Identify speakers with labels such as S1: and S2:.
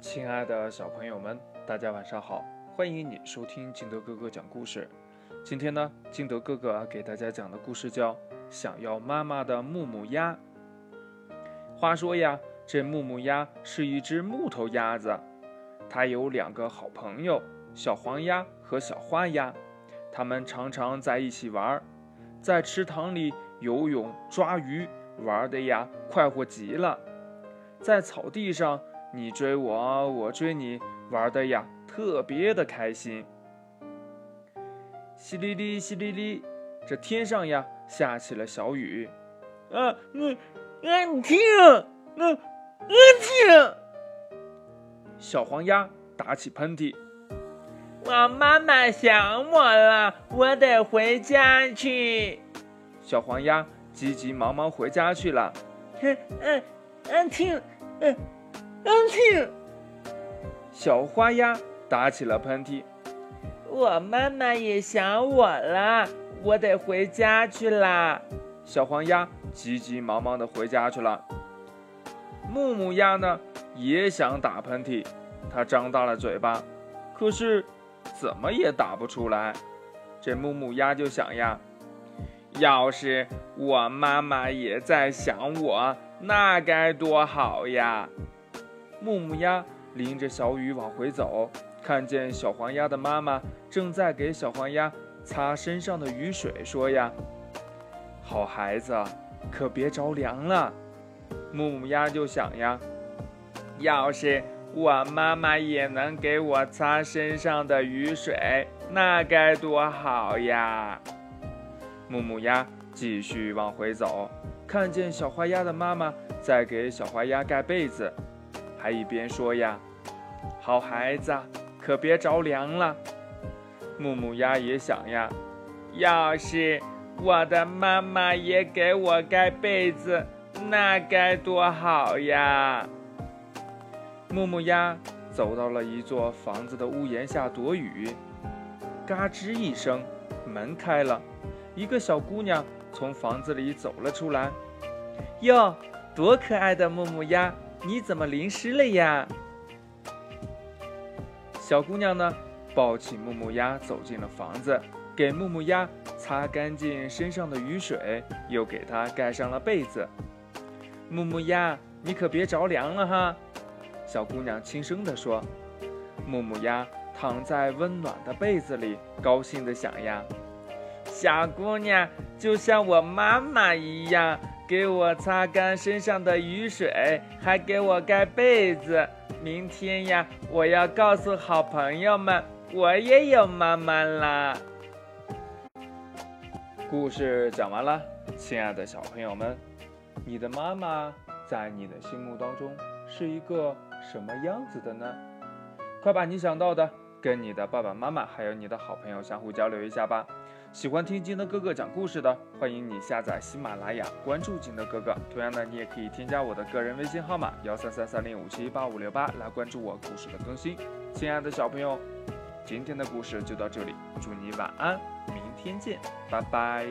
S1: 亲爱的小朋友们，大家晚上好！欢迎你收听金德哥哥讲故事。今天呢，金德哥哥给大家讲的故事叫《想要妈妈的木木鸭》。话说呀，这木木鸭是一只木头鸭子，它有两个好朋友，小黄鸭和小花鸭。它们常常在一起玩，在池塘里游泳、抓鱼，玩的呀快活极了。在草地上。你追我，我追你，玩的呀特别的开心。淅沥沥，淅沥沥，这天上呀下起了小雨。
S2: 啊，嗯，安听，嗯，安听。
S1: 小黄鸭打起喷嚏。
S2: 我妈妈想我了，我得回家去。
S1: 小黄鸭急急忙忙回家去了。
S2: 嗯嗯，安听，嗯。安听，
S1: 小花鸭打起了喷嚏。
S2: 我妈妈也想我了，我得回家去啦。
S1: 小黄鸭急急忙忙的回家去了。木木鸭呢，也想打喷嚏，它张大了嘴巴，可是怎么也打不出来。这木木鸭就想呀，要是我妈妈也在想我，那该多好呀。木木鸭淋着小雨往回走，看见小黄鸭的妈妈正在给小黄鸭擦身上的雨水，说：“呀，好孩子，可别着凉了。”木木鸭就想呀：“要是我妈妈也能给我擦身上的雨水，那该多好呀！”木木鸭继续往回走，看见小花鸭的妈妈在给小花鸭盖被子。还一边说呀：“好孩子，可别着凉了。”木木鸭也想呀：“要是我的妈妈也给我盖被子，那该多好呀！”木木鸭走到了一座房子的屋檐下躲雨，嘎吱一声，门开了，一个小姑娘从房子里走了出来。哟，多可爱的木木鸭！你怎么淋湿了呀？小姑娘呢，抱起木木鸭走进了房子，给木木鸭擦干净身上的雨水，又给它盖上了被子。木木鸭，你可别着凉了哈！小姑娘轻声地说。木木鸭躺在温暖的被子里，高兴地想呀：小姑娘就像我妈妈一样。给我擦干身上的雨水，还给我盖被子。明天呀，我要告诉好朋友们，我也有妈妈啦。故事讲完了，亲爱的小朋友们，你的妈妈在你的心目当中是一个什么样子的呢？快把你想到的跟你的爸爸妈妈还有你的好朋友相互交流一下吧。喜欢听金德哥哥讲故事的，欢迎你下载喜马拉雅，关注金德哥哥。同样的，你也可以添加我的个人微信号码幺三三三零五七八五六八来关注我故事的更新。亲爱的小朋友，今天的故事就到这里，祝你晚安，明天见，拜拜。